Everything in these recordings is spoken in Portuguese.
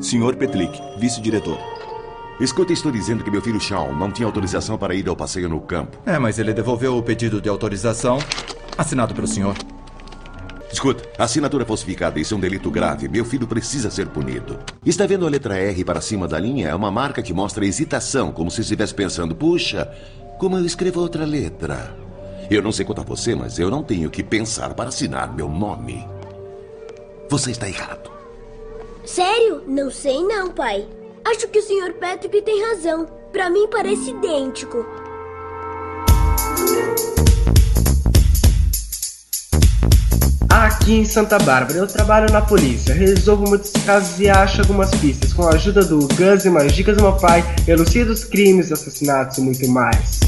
Senhor Petlik, vice-diretor. Escuta, estou dizendo que meu filho Shawn não tinha autorização para ir ao passeio no campo. É, mas ele devolveu o pedido de autorização assinado pelo senhor. Escuta, assinatura falsificada, isso é um delito grave. Meu filho precisa ser punido. Está vendo a letra R para cima da linha? É uma marca que mostra hesitação, como se estivesse pensando, puxa, como eu escrevo outra letra? Eu não sei quanto a você, mas eu não tenho que pensar para assinar meu nome. Você está errado. Sério? Não sei não, pai. Acho que o Sr. Patrick tem razão. Para mim parece idêntico. Aqui em Santa Bárbara eu trabalho na polícia, resolvo muitos casos e acho algumas pistas. Com a ajuda do Gus e mais dicas do meu pai, elucido os crimes, assassinatos e muito mais.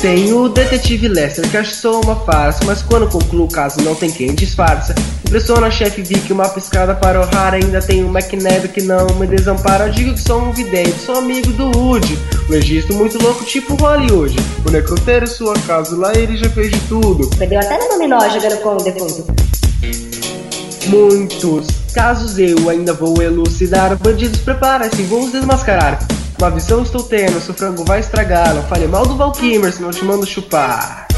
Tem o detetive Lester, que acho só uma farsa, mas quando concluo o caso não tem quem disfarça. Impressiona a chefe Vic, uma piscada para O'Hara, ainda tem o McNabb que não me desampara. Eu digo que sou um vidente, sou amigo do Woody. Um registro muito louco, tipo Hollywood. O necrotério sua casa, lá ele já fez de tudo. Bebeu até no dominó jogando com o defunto. Muitos casos eu ainda vou elucidar. Bandidos, prepara-se, vamos desmascarar. Uma visão estou tendo, seu frango vai estragar. Não fale mal do Valkymer, senão eu te mando chupar.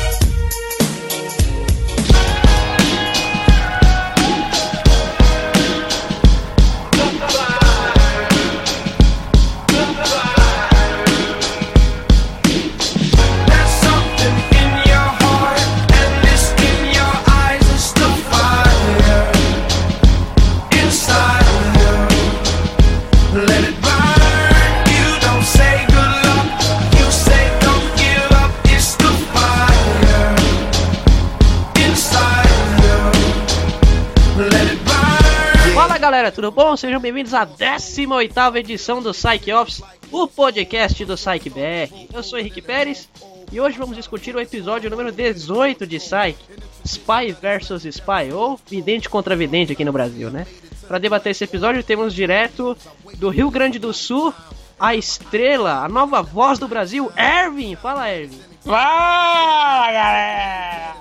Tudo bom? Sejam bem-vindos à 18ª edição do Psych Office, o podcast do Psych BR. Eu sou Henrique Pérez e hoje vamos discutir o episódio número 18 de Psych, Spy vs Spy, ou Vidente contra Vidente aqui no Brasil, né? Para debater esse episódio temos direto do Rio Grande do Sul a estrela, a nova voz do Brasil, Ervin. Fala, Ervin. Fala galera!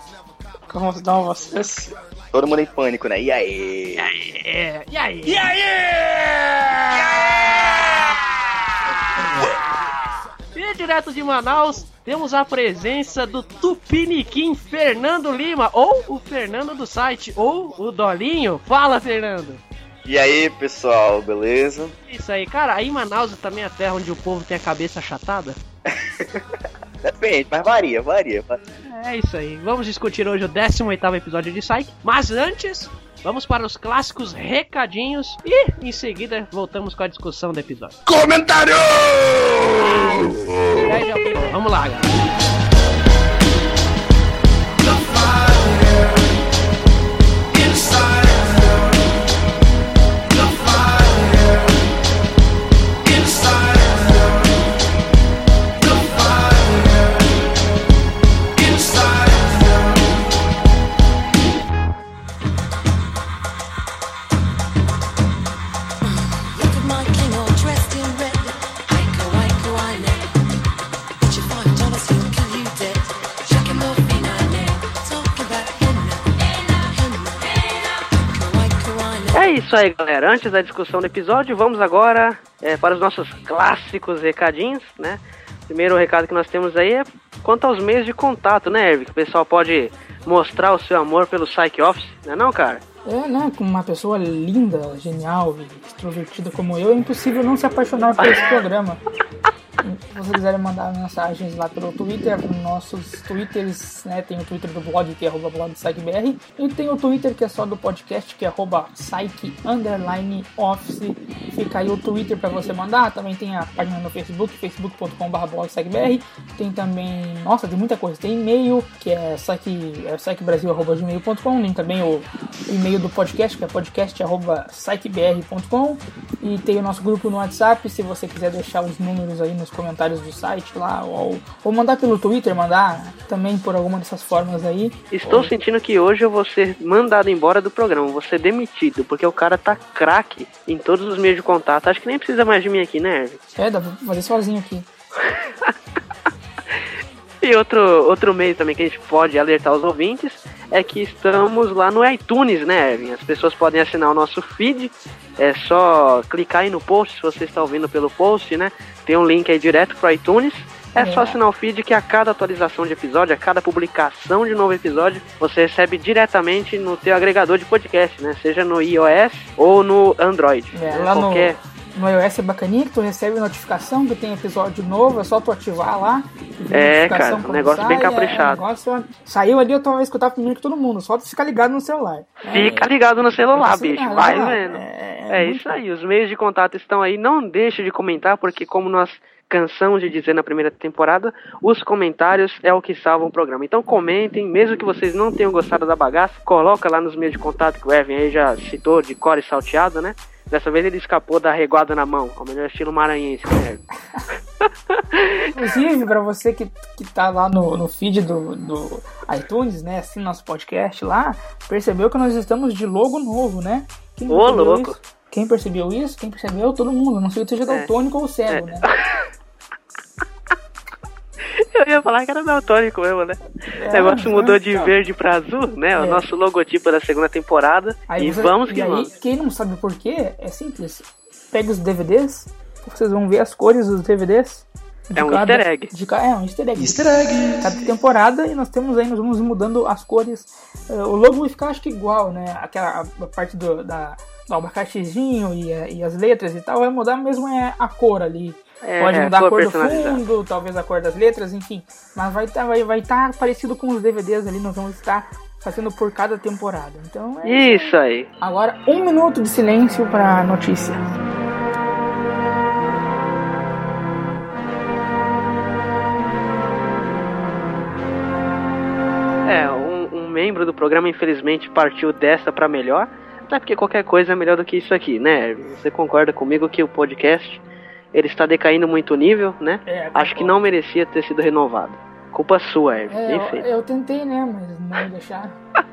Como estão vocês? Todo mundo em pânico, né? E aí? É, e aí? E aí? E direto de Manaus, temos a presença do Tupiniquim Fernando Lima, ou o Fernando do site, ou o Dolinho. Fala, Fernando! E aí, pessoal, beleza? Isso aí, cara, aí Manaus também é a terra onde o povo tem a cabeça achatada? Depende, mas varia, varia. É isso aí, vamos discutir hoje o 18º episódio de Psyche, mas antes, vamos para os clássicos recadinhos e em seguida voltamos com a discussão do episódio. Comentário! Vamos lá, galera. Isso aí, galera. Antes da discussão do episódio, vamos agora é, para os nossos clássicos recadinhos, né? Primeiro recado que nós temos aí é quanto aos meios de contato, né, Ervin? Que o pessoal pode mostrar o seu amor pelo Psych Office, não é não, cara? É, né? Com uma pessoa linda, genial extrovertida como eu, é impossível não se apaixonar por esse programa. Se vocês quiserem mandar mensagens lá pelo Twitter, nossos twitters, né? Tem o Twitter do blog, que é arroba e tem o Twitter que é só do podcast, que é arroba Psyche underline office. Fica aí o Twitter para você mandar. Também tem a página no Facebook, facebook.com.br blog. Tem também, nossa, tem muita coisa. Tem e-mail, que é psyche, é psychebrasil.gmail.com. Tem também o e-mail do podcast, que é podcast.psychebr.com. E tem o nosso grupo no WhatsApp, se você quiser deixar os números aí nos comentários do site lá, ou, ou mandar pelo Twitter, mandar também por alguma dessas formas aí. Estou sentindo que hoje eu vou ser mandado embora do programa, vou ser demitido, porque o cara tá craque em todos os meios de contato. Acho que nem precisa mais de mim aqui, né, Ervin? É, dá pra fazer sozinho aqui. E outro, outro meio também que a gente pode alertar os ouvintes é que estamos lá no iTunes, né, Erwin? As pessoas podem assinar o nosso feed. É só clicar aí no post, se você está ouvindo pelo post, né? Tem um link aí direto pro iTunes. É só É. assinar o feed que a cada atualização de episódio, a cada publicação de novo episódio, você recebe diretamente no teu agregador de podcast, né? Seja no iOS ou no Android. É, né? lá no, Qualquer... no iOS é bacaninha que tu recebe notificação que tem episódio novo, é só tu ativar lá. e É, cara, um negócio bem é, caprichado. um negócio- saiu ali, eu tava escutando primeiro que todo mundo, só tu ficar ligado no celular. Fica ligado no celular, bicho. ligado, Vai vendo. É, É muito isso aí, os meios de contato estão aí. Não deixe de comentar, porque como nós cansamos de dizer na primeira temporada, os comentários é o que salva o programa. Então comentem, mesmo que vocês não tenham gostado da bagaça, coloca lá nos meios de contato que o Evan aí já citou, de core salteado, né? Dessa vez ele escapou da reguada na mão, ao melhor estilo maranhense, né? Inclusive, pra você que, que tá lá no, no feed do, do iTunes, né, assim, nosso podcast lá, percebeu que nós estamos de logo novo, né? Quem Ô, louco. Isso? Quem percebeu isso? Quem percebeu? Todo mundo. Não sei se seja É. daltônico ou cego, né? Eu ia falar que era daltônico mesmo, né? É, o negócio é, mudou de então. verde pra azul, né? O É. nosso logotipo da segunda temporada. Aí e você- vamos e que aí, vamos. quem não sabe por quê, é simples. Pega os DVDs, vocês vão ver as cores dos DVDs. de É um easter egg. de é um easter egg. Easter egg. Cada temporada e nós temos aí, nós vamos mudando as cores. Eh, o logo vai ficar acho que igual, né? Aquela a parte do, da, do abacaxizinho e, a- e as letras e tal, vai mudar mesmo é a cor ali. É, Pode é, mudar a cor do fundo, talvez a cor das letras, enfim. Mas vai estar vai, vai tá parecido com os DVDs ali, nós vamos estar fazendo por cada temporada. Então é Isso aí. Agora, um minuto de silêncio para notícia. É, um, um membro do programa infelizmente partiu dessa pra melhor. Até porque qualquer coisa é melhor do que isso aqui, né? Você concorda comigo que o podcast ele está decaindo muito o nível, né? É, Acho que não merecia ter sido renovado. Culpa sua, Erwin. É, Bem eu, eu tentei, né? Mas não me deixaram.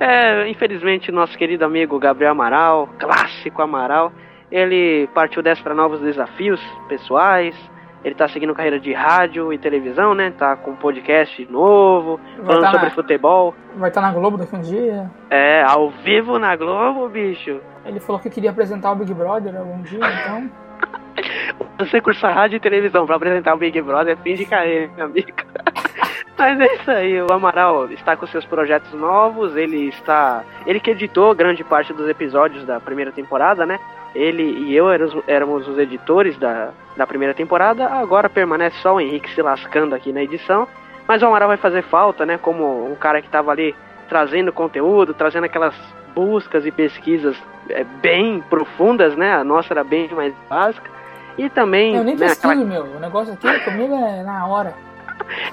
É, infelizmente, nosso querido amigo Gabriel Amaral, clássico Amaral, ele partiu dessa para novos desafios pessoais. Ele tá seguindo carreira de rádio e televisão, né? Tá com um podcast novo, Vai falando tá sobre na- futebol. Vai estar na Globo daqui um dia. É, ao vivo na Globo, bicho. Ele falou que queria apresentar o Big Brother algum dia, então. Você cursar rádio e televisão pra apresentar o Big Brother é fim de carreira, meu amigo. Mas é isso aí, o Amaral está com seus projetos novos, ele está. Ele que editou grande parte dos episódios da primeira temporada, né? Ele e eu éramos, éramos os editores da, da primeira temporada, agora permanece só o Henrique se lascando aqui na edição. Mas o Amaral vai fazer falta, né? Como um cara que estava ali trazendo conteúdo, trazendo aquelas buscas e pesquisas é, bem profundas, né? A nossa era bem mais básica. E também. Eu nem né, pesquiso, aquela- meu. O negócio aqui comigo é na hora.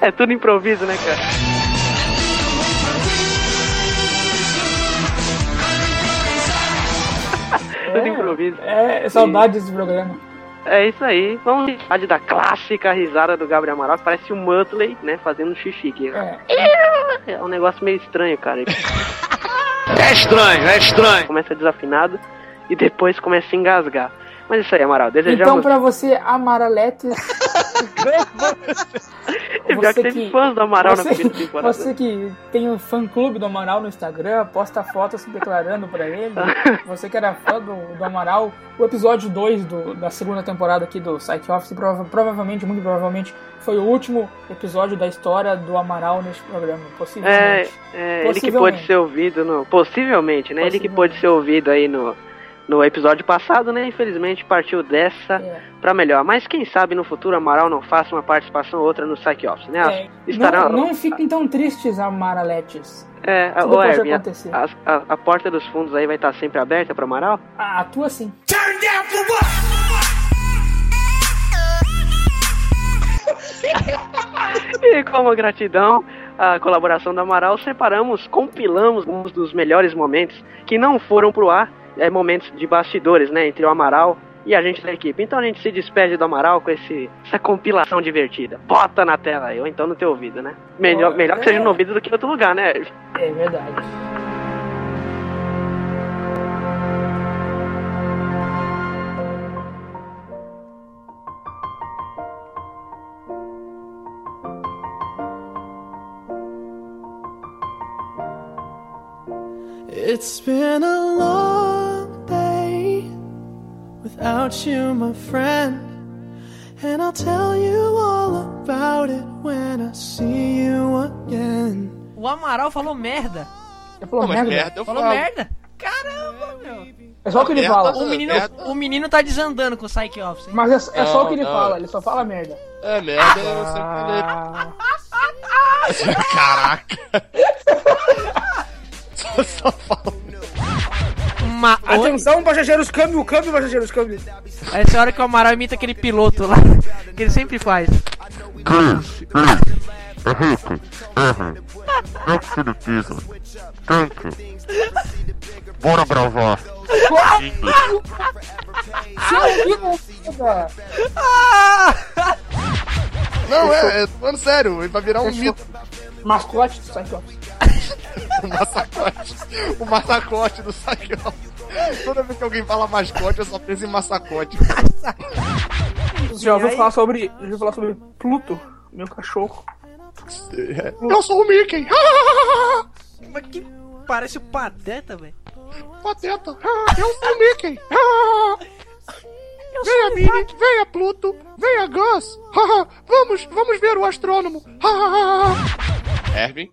É tudo improviso, né, cara? Improviso. É, saudades desse programa. É isso aí. Vamos falar da clássica risada do Gabriel Amaral, que parece o Muttley, né, fazendo xixi aqui. É. É um negócio meio estranho, cara. É estranho, é estranho. Começa desafinado e depois começa a engasgar. Mas isso aí, Amaral, Então, desejamos... pra você, Amaraletes. Pior que teve fãs do Amaral na você, primeira temporada. Você que tem o fã clube do Amaral no Instagram, posta fotos se declarando pra ele. Você que era fã do, do Amaral, o episódio 2 do- da segunda temporada aqui do Psych Office, prova- provavelmente, muito provavelmente, foi o último episódio da história do Amaral neste programa. É, Possivelmente. é ele que Possivelmente. pôde ser ouvido no. Possivelmente, né? Ele que pôde ser ouvido aí no, no episódio passado, né? Infelizmente partiu dessa É. pra melhor. Mas quem sabe no futuro Amaral não faça uma participação ou outra no Psych Office, né? É, Estará. não, não fiquem tão tristes, Amaraletes. É, a, acontecer. a, a- a porta dos fundos aí vai estar sempre aberta pro Amaral? A, a tua sim. E como gratidão à colaboração do Amaral, separamos, compilamos alguns dos melhores momentos que não foram pro ar, é, momentos de bastidores, né, entre o Amaral e a gente da equipe. Então a gente se despede do Amaral com esse, essa compilação divertida. Bota na tela aí, ou então no teu ouvido, né? Melhor, melhor que seja no ouvido do que em outro lugar, né? É verdade. It's been a long without you, my friend. And I'll tell you all about it when I see you again. O Amaral falou merda. Ele falou Não, merda. merda eu Falou falo. merda? Caramba, meu. É só o que ele fala. O menino, o menino tá desandando com o Psyche Office. hein? Mas é, é só o que ele Não, fala, ele só fala merda. É merda, eu sempre Ah, Caraca! só, só fala. Uma... atenção, passageiros, câmbio, câmbio, passageiros, câmbio. Essa é a hora que o Amaral imita aquele piloto lá, que ele sempre faz. Bora gravar. Não, é, é falando sério, ele vai virar um mito. Mascote do Psyche Office. O massacote. O massacote do Saquel. Toda vez que alguém fala mascote, eu só penso em massacote. Já ouviu falar sobre. Já ouviu falar sobre Pluto, meu cachorro? Eu sou o Mickey. Mas que parece o Pateta, velho. Pateta. Eu sou o Mickey. Venha, Minnie. Venha, Pluto. Venha, Gus. vamos, vamos ver o astrônomo. Erwin.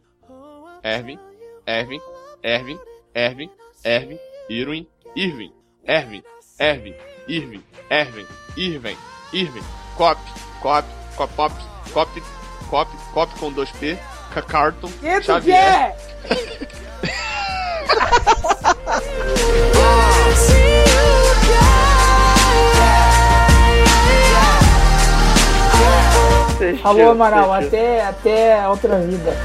Ervin, Ervin, Ervin, Ervin, Ervin, Irwin, Irvin, Ervin, Ervin, Irvin, Ervin, Irvin, Irvin, Cop, Cop, Copop, Cop, Cop, Cop com 2P, Carton, Xavier. Falou, Amaral, até, até outra vida.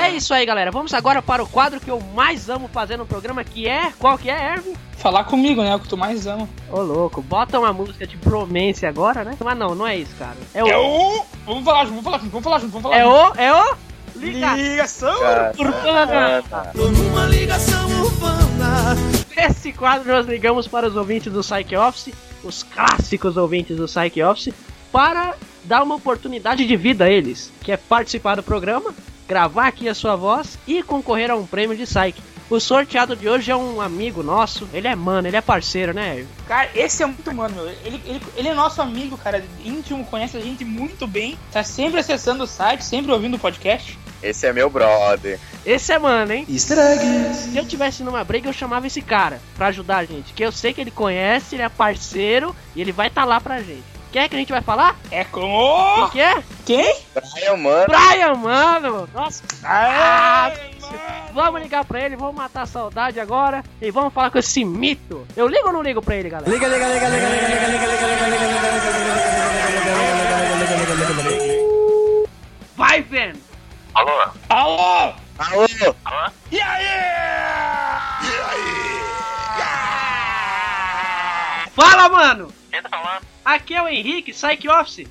É isso aí, galera. Vamos agora para o quadro que eu mais amo fazer no programa, que é... Qual que é, Erwin? Falar comigo, né? O que tu mais ama. Ô, louco, bota uma música de bromance agora, né? Mas não, não é isso, cara. É o... É o. Vamos falar junto, vamos falar junto, vamos falar junto, vamos falar É o... É o... Liga... Ligação! Urbana. Tô numa ligação urbana. Nesse quadro nós ligamos para os ouvintes do Psyche Office, os clássicos ouvintes do Psyche Office, para dar uma oportunidade de vida a eles, que é participar do programa, gravar aqui a sua voz e concorrer a um prêmio de Psyche. O sorteado de hoje é um amigo nosso, ele é mano, ele é parceiro, né? Cara, esse é muito mano, meu. Ele, ele, ele é nosso amigo, cara, íntimo, conhece a gente muito bem. Tá sempre acessando o site, sempre ouvindo o podcast. Esse é meu brother. Esse é mano, hein? Easter eggs. Se eu tivesse numa briga, eu chamava esse cara pra ajudar a gente, que eu sei que ele conhece, ele é parceiro e ele vai estar tá lá pra gente. Quem é que a gente vai falar? É com. Quem que é? Quem? Brian, mano. Brian, mano! Nossa! Ah, vamos ligar pra ele, vamos matar a saudade agora e vamos falar com esse mito. Eu ligo ou não ligo pra ele, galera? Liga, liga, liga, liga, liga, liga, liga, liga, liga, liga, liga, liga, liga, Vai, Ven! Alô? Alô! Alô? E aí? Fala, mano! Quem tá falando? Aqui é o Henrique, Psyche Office.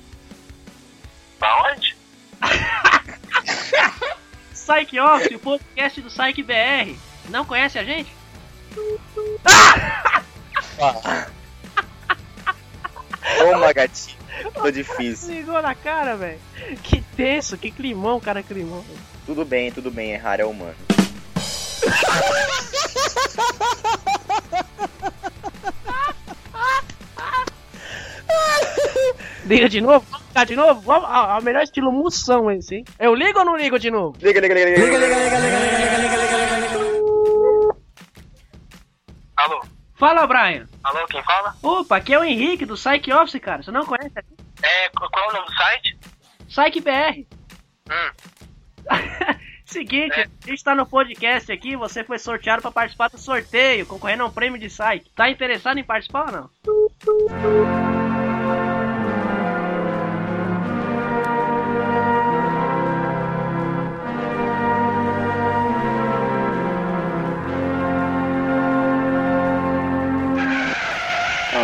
Pra onde? Psyche Office, o podcast do Psyche BR. Não conhece a gente? Toma, gatinho. Tô difícil. Ligou na cara, velho. Que tenso, que climão, cara, climão. Tudo bem, tudo bem. Errar é humano. Liga de novo? Ligar de novo? Vamos, ah, o melhor estilo moção esse, hein? Eu ligo ou não ligo de novo? Liga, liga, liga, liga. liga, liga, Alô? Fala, Brian. Alô, quem fala? Opa, aqui é o Henrique do Psyche Office, cara. Você não conhece aqui? É, qual é o nome do site? Psyche BR. Hum. Seguinte, a gente tá no podcast aqui, você foi sorteado pra participar do sorteio, concorrendo a um prêmio de site. Tá interessado em participar ou não?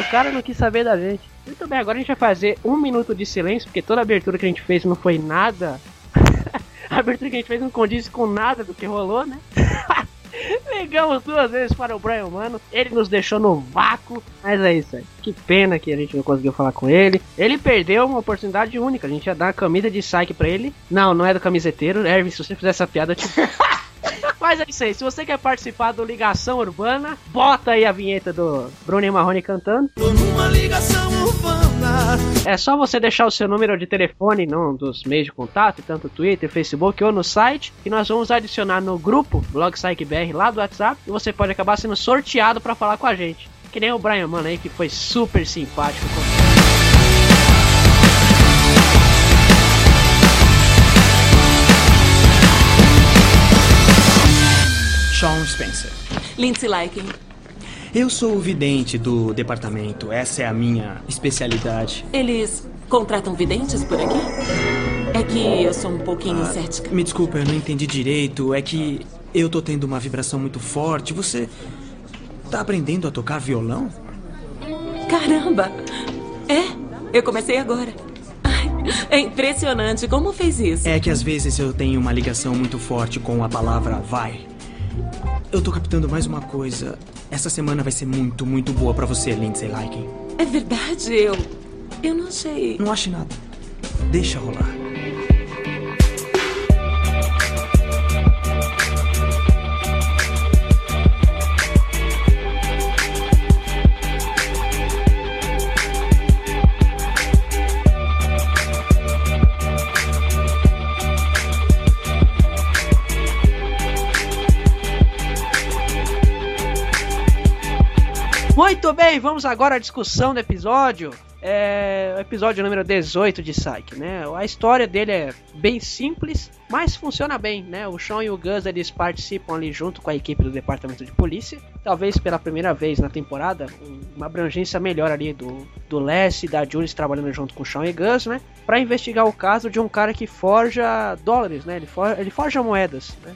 Cara não quis saber da gente. Muito bem, agora a gente vai fazer um minuto de silêncio, porque toda a abertura que a gente fez não foi nada A abertura que a gente fez não condiz com nada do que rolou, né? Ligamos duas vezes para o Brian Mano. Ele nos deixou no vácuo. Mas é isso aí. Que pena que a gente não conseguiu falar com ele. Ele perdeu uma oportunidade única. A gente ia dar uma camisa de saque pra ele. Não, não é do camiseteiro. Erwin, se você fizer essa piada, eu te. Mas é isso aí. Se você quer participar do Ligação Urbana, bota aí a vinheta do Bruno e Marrone cantando. Uma ligação urbana. É só você deixar o seu número de telefone num dos meios de contato, tanto Twitter, Facebook ou no site, que nós vamos adicionar no grupo Blog Psych BR lá do WhatsApp e você pode acabar sendo sorteado pra falar com a gente. Que nem o Brian Mano aí, que foi super simpático. Sean Spencer. Lindsay Liken. Eu sou o vidente do departamento. Essa é a minha especialidade. Eles contratam videntes por aqui? É que eu sou um pouquinho Ah, cética. Me desculpa, eu não entendi direito. É que eu tô tendo uma vibração muito forte. Você tá aprendendo a tocar violão? Caramba! É, eu comecei agora. É impressionante como fez isso. É que às vezes eu tenho uma ligação muito forte com a palavra vai. Eu tô captando mais uma coisa. Essa semana vai ser muito, muito boa pra você, Lindsay Liken. É verdade, eu. Eu não achei. Não ache nada. Deixa rolar. Muito bem, vamos agora à discussão do episódio. É o episódio número 18 de Psyche, né? A história dele é bem simples, mas funciona bem, né? O Sean e o Gus eles participam ali junto com a equipe do departamento de polícia. Talvez pela primeira vez na temporada, um- uma abrangência melhor ali do, do Les e da Jules trabalhando junto com o Sean e Gus, né? Pra investigar o caso de um cara que forja dólares, né? Ele, for, ele forja moedas, né?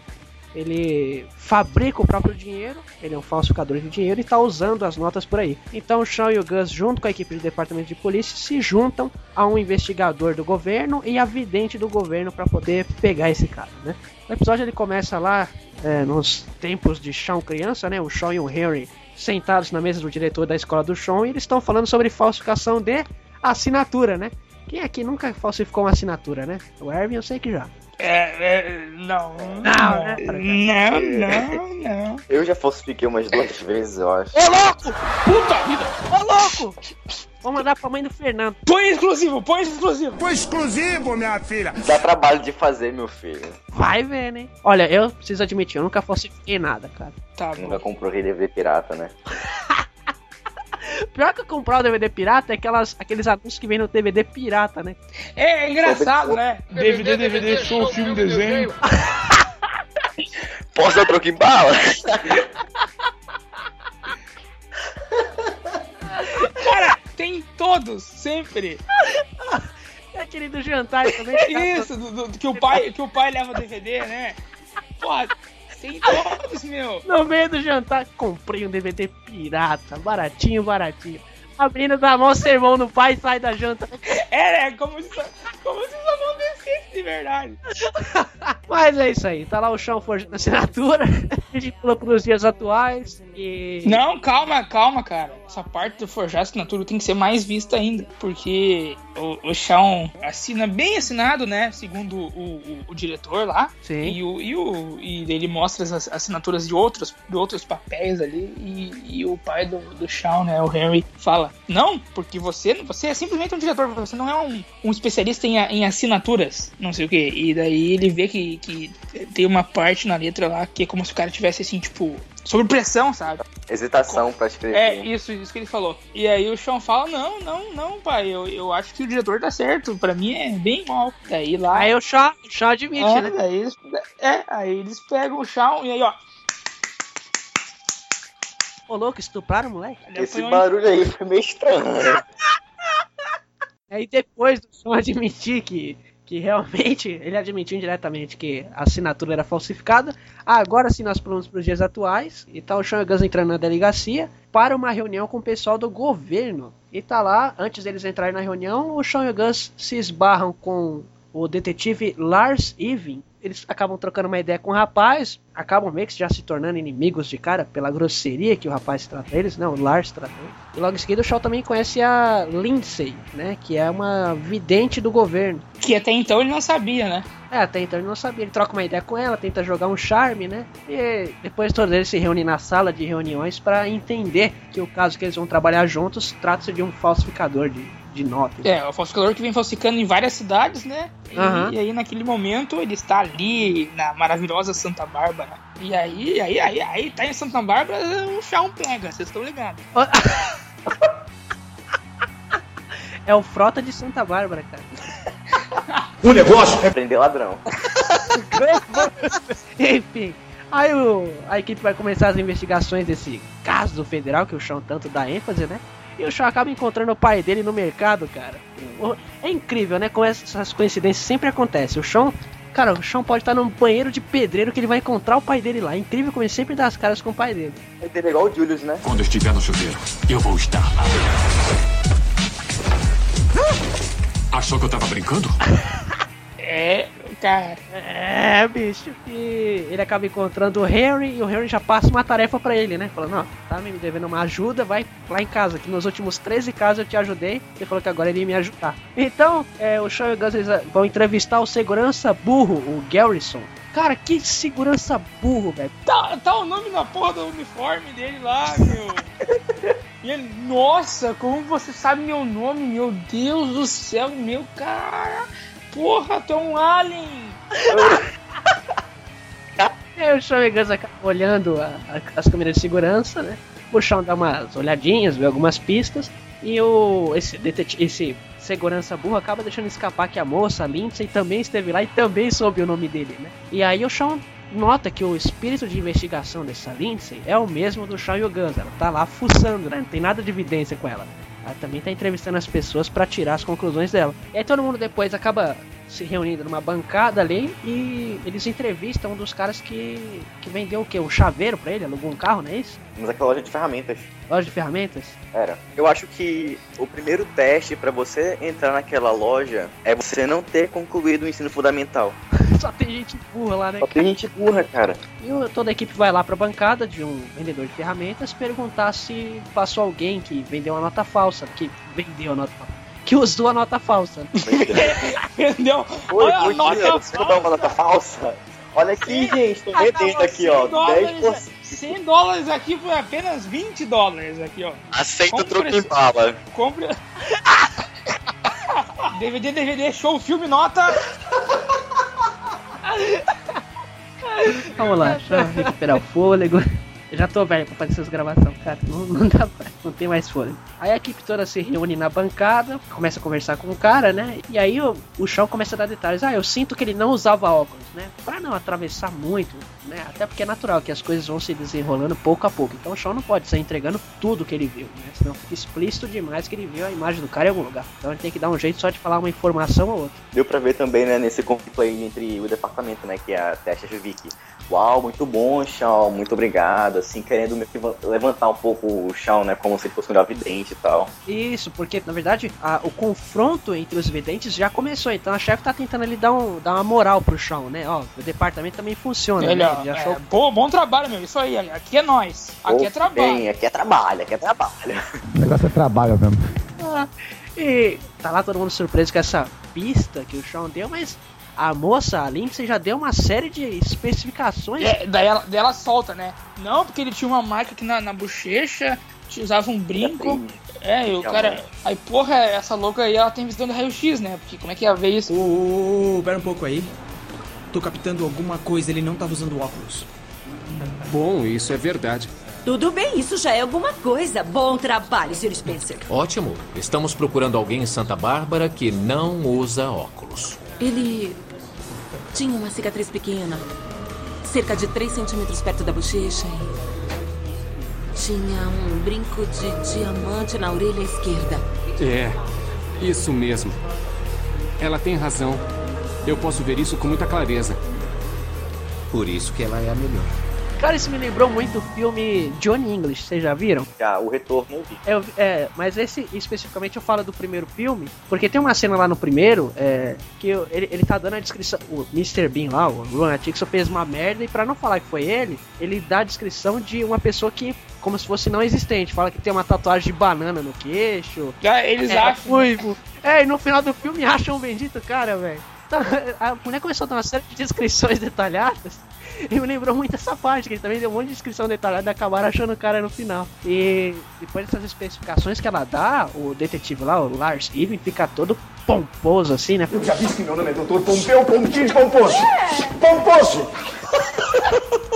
Ele fabrica o próprio dinheiro, ele é um falsificador de dinheiro e está usando as notas por aí. Então o Sean e o Gus, junto com a equipe do departamento de polícia, se juntam a um investigador do governo e a vidente do governo para poder pegar esse cara, né? O episódio ele começa lá é, nos tempos de Sean criança, né? O Sean e o Henry sentados na mesa do diretor da escola do Sean e eles estão falando sobre falsificação de assinatura, né? Quem aqui nunca falsificou uma assinatura, né? O Erwin eu sei que já. É, é, não. Não, né? Não, não, não. Eu já falsifiquei umas duas vezes, eu acho. Ô louco! Puta vida! Ô louco! Vou mandar pra mãe do Fernando. Põe exclusivo, põe exclusivo. Põe exclusivo, minha filha. Dá trabalho de fazer, meu filho. Vai vendo, hein? Olha, eu preciso admitir, eu nunca falsifiquei nada, cara. Tá Nunca comprou DVD pirata, né? Pior que comprar o DVD pirata é aquelas, aqueles anúncios que vem no DVD pirata, né? É, é engraçado, né? DVD, DVD, show, filme, desenho. Posso dar troco em bala? Cara, tem todos, sempre. É aquele do jantar também. Isso, do, do- que, o pai, que o pai leva DVD, né? Porra, tem todos, meu. No meio do jantar, comprei um DVD pirata, baratinho, baratinho. A menina dá mó sermão no pai e sai da janta. É, né? Como se, como se só não descesse de verdade. Mas é isso aí, tá lá o chão forjando assinatura. A gente pula pros dias atuais e. Não, calma, calma, cara. Essa parte do forjar assinatura tem que ser mais vista ainda. Porque o, o Shawn assina bem assinado, né? Segundo o, o, o diretor lá. Sim. E, o, e, o, e ele mostra as assinaturas de outros, de outros papéis ali. E, e o pai do, do Shawn, né? O Henry, fala: Não, porque você, você é simplesmente um diretor, você não é um, um especialista em, em assinaturas, não sei o que. E daí ele vê que, que tem uma parte na letra lá que é como se o cara tivesse assim, tipo, sob pressão, sabe? Hesitação pra escrever. É, isso, isso que ele falou. E aí o Sean fala: Não, não, não, pai, eu, eu acho que o diretor tá certo. Pra mim é bem mal. Daí lá. Aí o Shawn, o Shawn admite, é, né? daí eles, é, aí eles pegam o Sean e aí, ó. Ô louco, estupraram o moleque? Esse barulho aí foi meio estranho. Aí depois do Sean admitir que, que realmente, ele admitiu indiretamente que a assinatura era falsificada, agora sim nós pulamos para os dias atuais, e tá o Sean Gus entrando na delegacia para uma reunião com o pessoal do governo. E tá lá, antes deles entrarem na reunião, o Sean Gus se esbarram com o detetive Lars Even. Eles acabam trocando uma ideia com o rapaz, acabam meio que já se tornando inimigos de cara pela grosseria que o rapaz trata eles, não, o Lars trata eles. E logo em seguida o Shaw também conhece a Lindsay, né, que é uma vidente do governo. Que até então ele não sabia, né? É, até então ele não sabia. Ele troca uma ideia com ela, tenta jogar um charme, né? E depois todos eles se reúnem na sala de reuniões para entender que o caso que eles vão trabalhar juntos trata-se de um falsificador de, de notas. É, o falsificador que vem falsificando em várias cidades, né? E, e aí naquele momento ele está ali na maravilhosa Santa Bárbara. E aí, aí, aí, aí tá em Santa Bárbara, o chão pega, vocês estão ligados. É o Frota de Santa Bárbara, cara. O negócio é prender ladrão. Enfim, aí o, a equipe vai começar as investigações desse caso federal, que o Sean tanto dá ênfase, né? E o Sean acaba encontrando o pai dele no mercado, cara. É incrível, né? Como essas coincidências sempre acontecem. O Sean, cara, o Sean pode estar num banheiro de pedreiro que ele vai encontrar o pai dele lá. É incrível como ele sempre dá as caras com o pai dele. Ele é igual o Julius, né? Quando estiver no chuveiro, eu vou estar lá. Achou que eu tava brincando? É, cara. É, bicho. E ele acaba encontrando o Henry e o Henry já passa uma tarefa pra ele, né? Falando, ó, tá me devendo uma ajuda, vai lá em casa, que nos últimos 13 casos eu te ajudei. Ele falou que agora ele ia me ajudar. Então, é, o Sean e o Gus eles vão entrevistar o segurança burro, o Garrison. Cara, que segurança burro, velho. Tá, tá o nome na porra do uniforme dele lá, meu. E ele, nossa, como você sabe meu nome, meu Deus do céu, meu cara. Porra, tu é um alien. E aí o Gus acabam olhando a- a- as câmeras de segurança, né? O Sean dá umas olhadinhas, vê algumas pistas. E o esse, detetive, esse segurança burro acaba deixando escapar que a moça, a Lindsay, também esteve lá e também soube o nome dele, né? E aí o Sean nota que o espírito de investigação dessa Lindsay é o mesmo do Sean e o. Ela tá lá fuçando, né? Não tem nada de evidência com ela. Ela também tá entrevistando as pessoas para tirar as conclusões dela. E aí todo mundo depois acaba se reunindo numa bancada ali e eles entrevistam um dos caras que, que vendeu o quê? Um chaveiro pra ele? Alugou um carro, não é isso? Mas aquela loja de ferramentas. Loja de ferramentas? Era. Eu acho que o primeiro teste pra você entrar naquela loja é você não ter concluído o ensino fundamental. Só tem gente burra lá, né? Só tem gente burra, cara. E toda a equipe vai lá pra bancada de um vendedor de ferramentas perguntar se passou alguém que vendeu uma nota falsa, que vendeu a nota falsa, que usou a nota falsa. Entendeu? Oi, Olha a nota dinheiro, você comprar uma nota falsa? Olha aqui, gente, tô vendendo aqui, ó. 10%. 100 dólares aqui por apenas 20 dólares aqui, ó. Aceita o troco em bala. Compre. DVD, DVD, show, filme, nota. Vamos lá, deixa eu recuperar o fôlego. Eu já tô velho pra fazer essas gravações, cara. Não, não dá pra, não tem mais fôlego. Aí a equipe toda se reúne na bancada, começa a conversar com o cara, né? E aí o, o começa a dar detalhes. Ah, eu sinto que ele não usava óculos, né? Pra não atravessar muito, né? Até porque é natural que as coisas vão se desenrolando pouco a pouco. Então o Shaw não pode sair entregando tudo que ele viu, né? Senão fica explícito demais que ele viu a imagem do cara em algum lugar. Então ele tem que dar um jeito só de falar uma informação ou outra. Deu pra ver também, né, nesse conflito aí entre o departamento, né, que é a Testa Vicky. Uau, muito bom, Shawn, muito obrigado, assim, querendo meio que levantar um pouco o Shawn, né, como se ele fosse um vidente e tal. Isso, porque na verdade a- o confronto entre os videntes já começou, então a chefe tá tentando ali dar, um, dar uma moral pro Shawn, né? Ó, o departamento também funciona, Ele, né? Achou é, pô, bom trabalho, meu. Isso aí, aqui é nós. Aqui é trabalho. Bem, aqui é trabalho, aqui é trabalho. O negócio é trabalho mesmo. Ah, e tá lá todo mundo surpreso com essa pista que o Shawn deu, mas a moça, a Lindsay, já deu uma série de especificações. É, daí, ela, daí ela solta, né? Não, porque ele tinha uma marca aqui na, na bochecha, usava um brinco. É, e o cara. Aí, porra, essa louca aí, ela tem visão de raio-x, né? Porque como é que ia ver isso? Ô, pera um pouco aí. Tô captando alguma coisa, ele não tava usando óculos. Bom, isso é verdade. Tudo bem, isso já é alguma coisa. Bom trabalho, Sr. Spencer. Ótimo. Estamos procurando alguém em Santa Bárbara que não usa óculos. Ele tinha uma cicatriz pequena, cerca de 3 centímetros perto da bochecha e tinha um brinco de diamante na orelha esquerda. É, isso mesmo. Ela tem razão. Eu posso ver isso com muita clareza. Por isso que ela é a melhor. Cara, isso me lembrou muito o filme Johnny English, vocês já viram? Já, o retorno não vi. Eu- é, mas esse especificamente eu falo do primeiro filme, porque tem uma cena lá no primeiro é, que eu- ele, ele tá dando a descrição. O Mr. Bean lá, o Ron Atkinson, fez uma merda e pra não falar que foi ele, ele dá a descrição de uma pessoa que, como se fosse não existente. Fala que tem uma tatuagem de banana no queixo. Já eles é, acham. ruivo. É, e no final do filme acham um bendito cara, velho. A mulher começou a dar uma série de descrições detalhadas. E me lembrou muito essa parte, que ele também deu um monte de descrição detalhada e acabaram achando o cara no final. E depois dessas especificações que ela dá, o detetive lá, o Lars Even, fica todo pomposo assim, né? Eu já disse que meu nome é Doutor Pompeu Pontinho de Pomposo. Pomposo!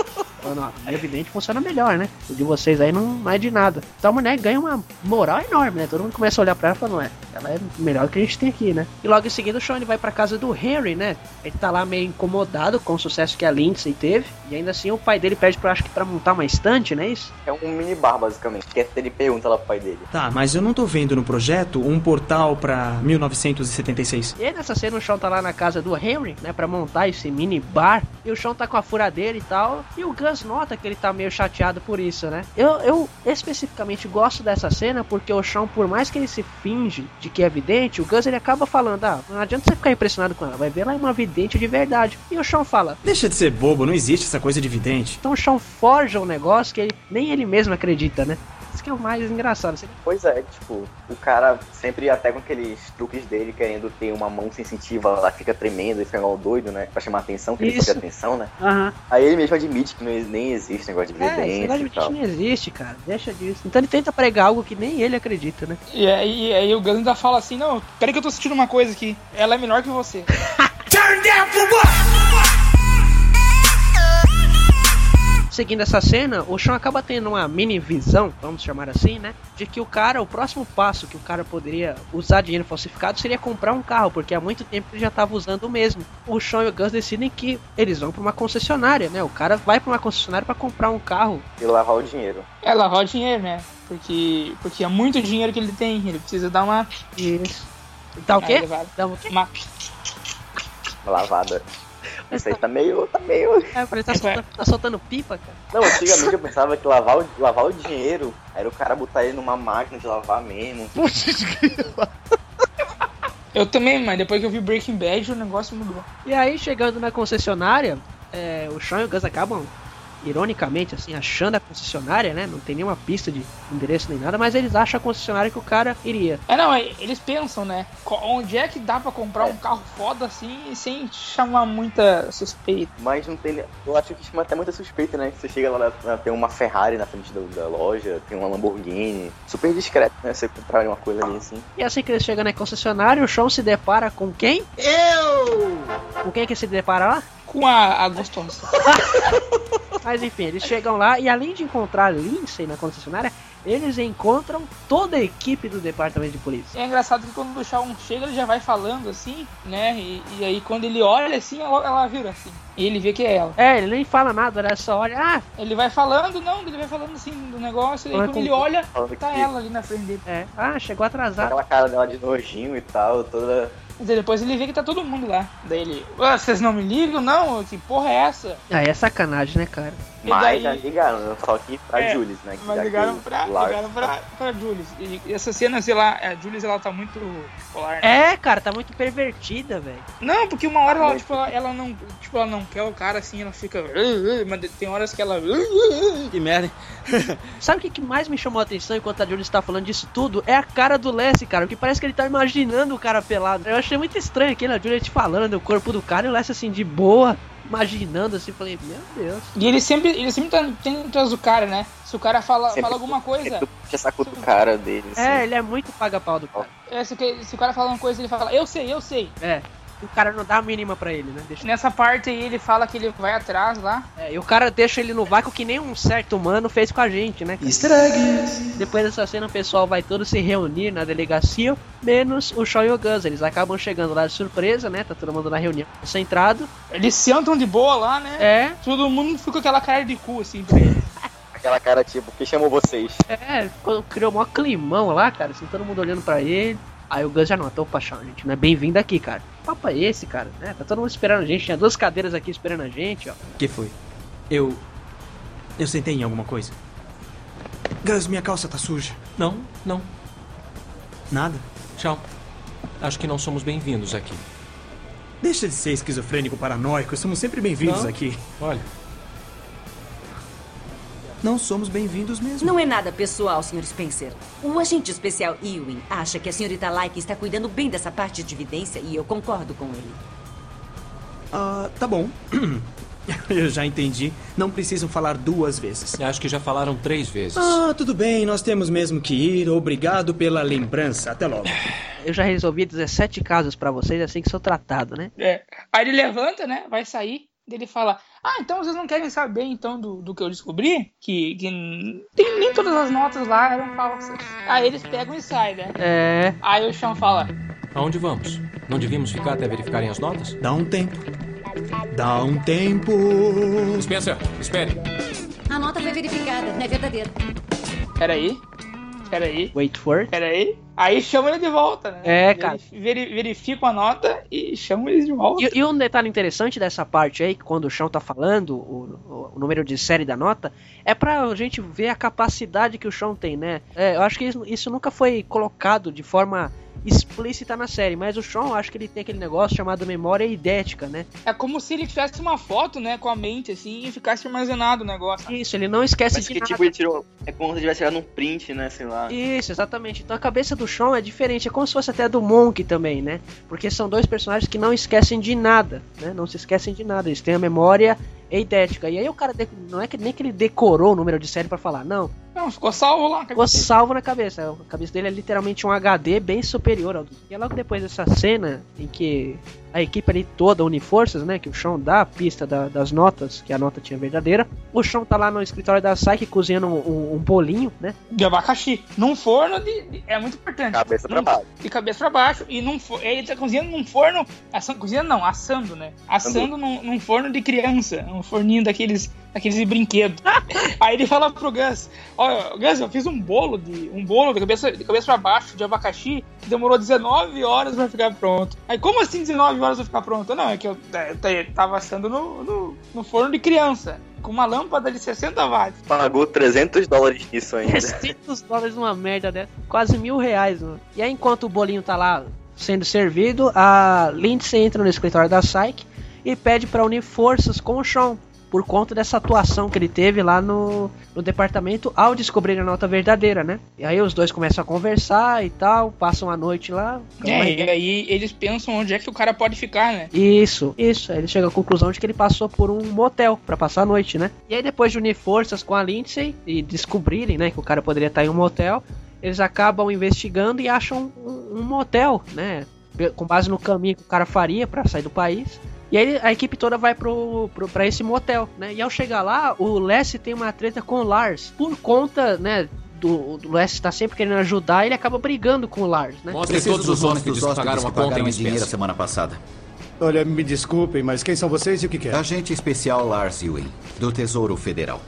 Ó, é evidente funciona melhor, né? O de vocês aí não, não é de nada. Então a mulher ganha uma moral enorme, né? Todo mundo começa a olhar pra ela e fala, não é, ela é melhor do que a gente tem aqui, né? E logo em seguida o Sean vai pra casa do Henry, né? Ele tá lá meio incomodado com o sucesso que a Lindsay teve. E ainda assim o pai dele pede pra, acho que pra montar uma estante, não é isso? É um mini bar, basicamente. Que ele pergunta lá pro pai dele. Tá, mas eu não tô vendo no projeto um portal pra 1976. E aí nessa cena o Sean tá lá na casa do Henry, né, pra montar esse mini bar. E o Sean tá com a furadeira e tal. E o Gus nota que ele tá meio chateado por isso, né? Eu, eu especificamente gosto dessa cena porque o Sean, por mais que ele se finge de que é vidente, o Gus ele acaba falando: ah, não adianta você ficar impressionado com ela, vai ver ela é uma vidente de verdade. E o Sean fala: Deixa de ser bobo, não existe essa coisa de vidente. então o Sean forja um negócio que ele, nem ele mesmo acredita, né? Isso que é o mais engraçado. Você- Pois é, tipo, o cara sempre até com aqueles truques dele, querendo ter uma mão sensitiva, ela fica tremendo e fica igual doido, né? Pra chamar atenção, que ele Isso. chama atenção, né? Aham. Aí ele mesmo admite que não, nem existe negócio de É, esse vidência negócio de e vidente não existe, cara. Deixa disso. Então ele tenta pregar algo que nem ele acredita, né? E aí, aí o Gus ainda fala assim, não, peraí que eu tô sentindo uma coisa aqui. Ela é melhor que você. Turn down for what? Seguindo essa cena, o Sean acaba tendo uma mini visão, vamos chamar assim, né? De que o cara, o próximo passo que o cara poderia usar dinheiro falsificado seria comprar um carro, porque há muito tempo ele já estava usando o mesmo. O Sean e o Gus decidem que eles vão para uma concessionária, né? O cara vai para uma concessionária para comprar um carro. E lavar o dinheiro. É lavar o dinheiro, né? Porque, porque é muito dinheiro que ele tem. Ele precisa dar uma. Isso. Dá o quê? Dá o quê? Uma... Uma lavada. Isso aí tá meio. tá meio. É, que tá soltando, tá soltando pipa, cara. Não, antigamente eu pensava que lavar o, lavar o dinheiro era o cara botar ele numa máquina de lavar mesmo. Eu também, mas depois que eu vi Breaking Bad, o negócio mudou. E aí, chegando na concessionária, é, o Sean e o Gus acabam, ironicamente, assim, achando a concessionária, né? Não tem nenhuma pista de endereço nem nada, mas eles acham a concessionária que o cara iria. É, não, é, eles pensam, né? Onde é que dá pra comprar um carro foda assim sem chamar muita suspeita? Mas não tem. Eu acho que chama até muita suspeita, né? Você chega lá, tem uma Ferrari na frente da, da loja, tem uma Lamborghini. Super discreto, né? Você comprar uma coisa ali assim. E assim que eles chegam na concessionária, o Sean se depara com quem? Eu! Com quem que se depara lá? Com a, a gostosa. Mas enfim, eles chegam lá e além de encontrar a Lindsay na concessionária, eles encontram toda a equipe do departamento de polícia. É engraçado que quando o Shawn chega, ele já vai falando assim, né? E, e aí quando ele olha assim, ela, ela vira assim. E ele vê que é ela. É, ele nem fala nada, era só olha, ah, Ele vai falando, não, ele vai falando assim do negócio, e aí quando como- ele olha, tá ela ali na frente dele. é, ah, chegou atrasado. Aquela cara dela de nojinho e tal, toda. Depois ele vê que tá todo mundo lá. Daí ele, "Ah, vocês não me ligam? Não, que porra é essa? Ah, é sacanagem, né, cara? Mas daí- já ligaram, né? só que pra É, Julius, né? que Mas que ligaram pra, Lars- ligaram pra, pra Julius. E e essa cena, sei lá, a Julius ela tá muito bipolar. né? É, cara, tá muito pervertida, velho. Não, porque uma hora ela, tipo, ela, ela não, tipo, ela não quer o cara assim, ela fica. "Uh, uh", Mas tem horas que ela. "Uh, uh, uh". Que merda. Sabe o que, que mais me chamou a atenção enquanto a Julie está falando disso tudo? É a cara do Leslie, cara. Porque parece que ele tá imaginando o cara pelado. Eu achei muito estranho aquele a Juliet falando o corpo do cara e o Leslie assim, de boa, imaginando assim. Falei, meu Deus. E ele sempre, ele sempre tá tem atrás do cara, né? Se o cara fala, Sempre- fala alguma coisa. Puxa saco do cara dele. assim. É, ele é muito paga-pau do cara. É, se, se o cara fala uma coisa, ele fala, eu sei, eu sei. É. O cara não dá a mínima pra ele, né? Deixa... Nessa parte aí ele fala que ele vai atrás lá. É, e o cara deixa ele no vácuo que nem um certo humano fez com a gente, né? cara? Eggs. Depois dessa cena, o pessoal vai todo se reunir na delegacia, menos o Shaw e o Gus. Eles acabam chegando lá de surpresa, né? Tá todo mundo na reunião concentrado. Eles sentam de boa lá, né? É. Todo mundo fica com aquela cara de cu, assim, pra ele. Aquela cara tipo, quem chamou vocês? É, criou maior climão lá, cara, assim, todo mundo olhando pra ele. Aí o Gus já notou, opa, a gente não é bem-vindo aqui, cara. Que papo é esse, cara? Né? Tá todo mundo esperando a gente, tinha duas cadeiras aqui esperando a gente, ó. que foi? Eu. Eu sentei em alguma coisa. Gus, minha calça tá suja. Não, não. Nada? Tchau. Acho que não somos bem-vindos aqui. Deixa de ser esquizofrênico paranoico. Somos sempre bem-vindos aqui. Olha. Não somos bem-vindos mesmo. Não é nada pessoal, Sr. Spencer. O agente especial Ewing acha que a senhorita Like está cuidando bem dessa parte de evidência e eu concordo com ele. Ah, tá bom. Eu já entendi. Não precisam falar duas vezes. Acho que já falaram três vezes. Ah, tudo bem. Nós temos mesmo que ir. Obrigado pela lembrança. Até logo. Eu já resolvi 17 casos pra vocês assim que sou tratado, né? É. Aí ele levanta, né? Vai sair. Daí Ele fala: Ah, então vocês não querem saber então do, do que eu descobri? Que, que tem, nem todas as notas lá eram falsas. Aí eles pegam e saem, né? É. Aí o Sean fala: Aonde vamos? Não devíamos ficar até verificarem as notas? Dá um tempo. Dá um tempo. Spencer, espere. A nota foi verificada, é verdadeira. Peraí. Peraí. Wait for it. Peraí. Aí chama ele de volta, né? É, cara. Verif- veri- verificam a nota e chamam eles de volta. E, e um detalhe interessante dessa parte aí, que quando o chão tá falando, o, o- o número de série da nota, é pra gente ver a capacidade que o chão tem, né? É, eu acho que isso, isso nunca foi colocado de forma explícita na série, mas o Sean, eu acho que ele tem aquele negócio chamado memória idética, né? É como se ele tivesse uma foto, né, com a mente, assim, e ficasse armazenado o negócio. Isso, ele não esquece Parece de que nada. tipo, ele tirou. É como se tivesse tirado um print, né? Sei lá. Isso, exatamente. Então a cabeça do Sean é diferente, é como se fosse até a do Monk também, né? Porque são dois personagens que não esquecem de nada, né? Não se esquecem de nada, eles têm a memória idética. E aí o cara, não é que nem que ele decorou o número de série pra falar, não. Ficou salvo lá. Ficou salvo na cabeça. A cabeça dele é literalmente um HD bem superior ao do. E é logo depois dessa cena em que a equipe ali toda une forças, né? Que o Sean dá a pista da- das notas, que a nota tinha verdadeira. O Sean tá lá no escritório da Psyche cozinhando um, um- um bolinho, né? De abacaxi. Num forno de. de- é muito importante. Cabeça pra baixo. De cabeça pra baixo. E num ele tá cozinhando num forno. Assando, cozinhando não, assando, né? Assando num, num forno de criança. Um forninho daqueles, daqueles de brinquedo. Aí ele fala pro Gus: Olha, Gus, eu fiz um bolo de. Um bolo de cabeça, de cabeça pra baixo de abacaxi que demorou 19 horas pra ficar pronto. Aí, como assim 19 horas pra ficar pronto? Não, é que eu é, tá- tava assando no, no, no forno de criança. Com uma lâmpada de 60 watts. Pagou 300 dólares nisso ainda. 300 dólares numa merda dessa. Quase mil reais, mano. E aí, enquanto o bolinho tá lá sendo servido, a Lindsay entra no escritório da Psyche e pede pra unir forças com o Sean. Por conta dessa atuação que ele teve lá no, no departamento ao descobrir a nota verdadeira, né? E aí os dois começam a conversar e tal, passam a noite lá. É, e aí eles pensam onde é que o cara pode ficar, né? Isso, isso. Aí ele chega à conclusão de que ele passou por um motel pra passar a noite, né? E aí depois de unir forças com a Lindsay e descobrirem, né, que o cara poderia estar em um motel, eles acabam investigando e acham um, um motel, né? Com base no caminho que o cara faria pra sair do país. E aí a equipe toda vai pro, pro, pra esse motel, né? E ao chegar lá, o Les tem uma treta com o Lars. Por conta, né, do, do Les estar sempre querendo ajudar, ele acaba brigando com o Lars, né? Mostre todos os hóspedes que pagaram a conta em dinheiro a semana passada. Olha, me desculpem, mas quem são vocês e o que querem? Agente especial Lars Ewing, do Tesouro Federal.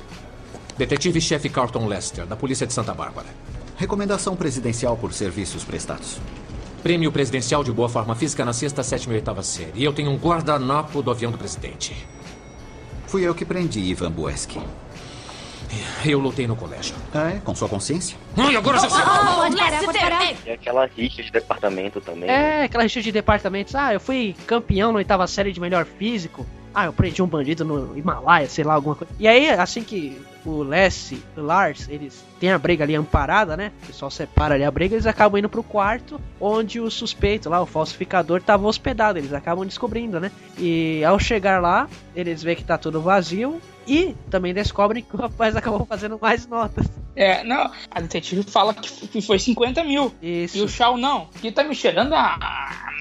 Detetive-chefe Carlton Lester, da Polícia de Santa Bárbara. Recomendação presidencial por serviços prestados. Prêmio presidencial de boa forma física na sexta, sétima e oitava série. E eu tenho um guardanapo do avião do presidente. Fui eu que prendi Ivan Bueski. Eu lutei no colégio. É, com sua consciência? Ai, agora você sabe. pode parar, pode parar. E aquela rixa de departamento também. É, aquela rixa de departamentos. Ah, eu fui campeão na oitava série de melhor físico. Ah, eu prendi um bandido no Himalaia, sei lá, alguma coisa. E aí, assim que o Les e o Lars, eles têm a briga ali amparada, né? O pessoal separa ali a briga, eles acabam indo pro quarto onde o suspeito lá, o falsificador, tava hospedado. Eles acabam descobrindo, né? E ao chegar lá, eles veem que tá tudo vazio e também descobrem que o rapaz acabou fazendo mais notas. É, não, a detetive fala que foi 50 mil. Isso. E o Shaw não. Que tá me cheirando a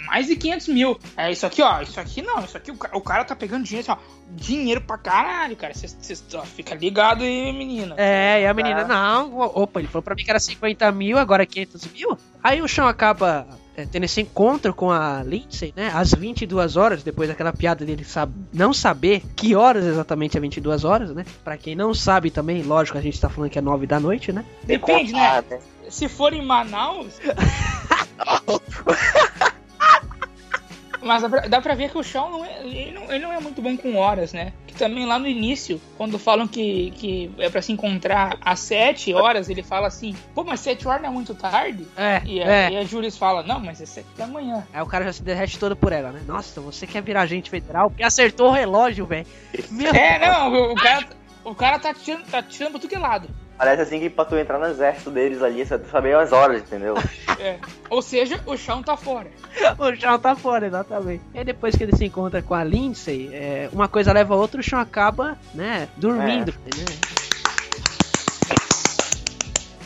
mais de 500 mil. É isso aqui, ó. Isso aqui não. Isso aqui o, o cara tá pegando dinheiro, assim, ó. Dinheiro pra caralho, cara. Você fica ligado aí, menina. É, e a menina, não, opa, ele falou pra mim que era 50 mil, agora é 500 mil. Aí o Sean acaba é, tendo esse encontro com a Lindsay, né, às 22 horas, depois daquela piada dele sab não saber que horas exatamente é 22 horas, né. Pra quem não sabe também, lógico, a gente tá falando que é 9 da noite, né. Depende, né? Se for em Manaus. Mas dá pra, dá pra ver que o Shawn não é, ele não, ele não é muito bom com horas, né? Que também lá no início, quando falam que, que é pra se encontrar às 7 horas, ele fala assim, pô, mas 7 horas não é muito tarde? É, E a, é. e a Julius fala, não, mas é 7 da manhã. Aí o cara já se derrete todo por ela, né? Nossa, você quer virar agente federal? Porque acertou o relógio, velho. É, não, o, o cara, o cara tá tirando, tá tirando pra tudo que é lado. Parece assim que pra tu entrar no exército deles ali, você saber as horas, entendeu? É. Ou seja, o Shawn tá fora. o Shawn tá fora, exatamente. E aí depois que ele se encontra com a Lindsay, é, uma coisa leva a outra, o Shawn acaba, né, dormindo. né?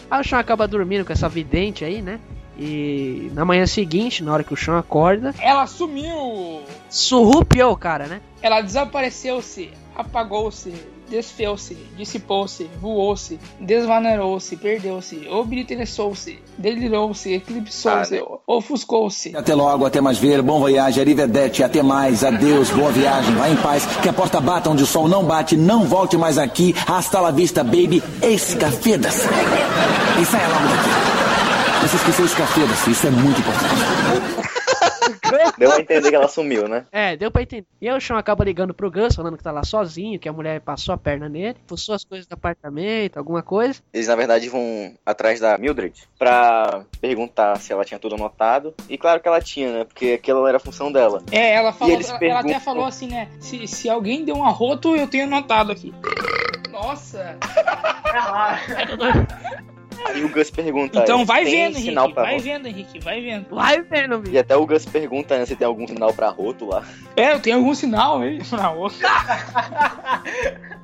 Aí o Shawn acaba dormindo com essa vidente aí, né? E na manhã seguinte, na hora que o Shawn acorda, Ela sumiu! surrupiou o cara, né? Ela desapareceu-se, apagou-se, desfeu-se, dissipou-se, voou-se, desvaneirou-se, perdeu-se, obliterou-se, delirou-se, eclipsou-se, ofuscou-se. Até logo, até mais ver, bom voyage, arrivederci, até mais, adeus, boa viagem, vá em paz, que a porta bata onde o sol não bate, não volte mais aqui, hasta la vista, baby, escafedas. E saia logo daqui. Você esqueceu escafedas, isso é muito importante. Deu a entender que ela sumiu, né? É, deu pra entender. E aí o Sean acaba ligando pro Gus, falando que tá lá sozinho, que a mulher passou a perna nele, fuçou as coisas do apartamento, alguma coisa. Eles, na verdade, vão atrás da Mildred pra perguntar se ela tinha tudo anotado. E claro que ela tinha, né? Porque aquilo era a função dela. É, ela falou, ela, ela até perguntam- falou assim, né? Se, se alguém deu um arroto, eu tenho anotado aqui. Nossa! Aí o Gus pergunta. Então "Eles vai vendo, sinal Henrique. pra Vai roto?" vendo, Henrique. Vai vendo. Vai vendo, E até o Gus pergunta né, se tem algum sinal pra roto lá. É, eu tenho algum sinal aí pra outra.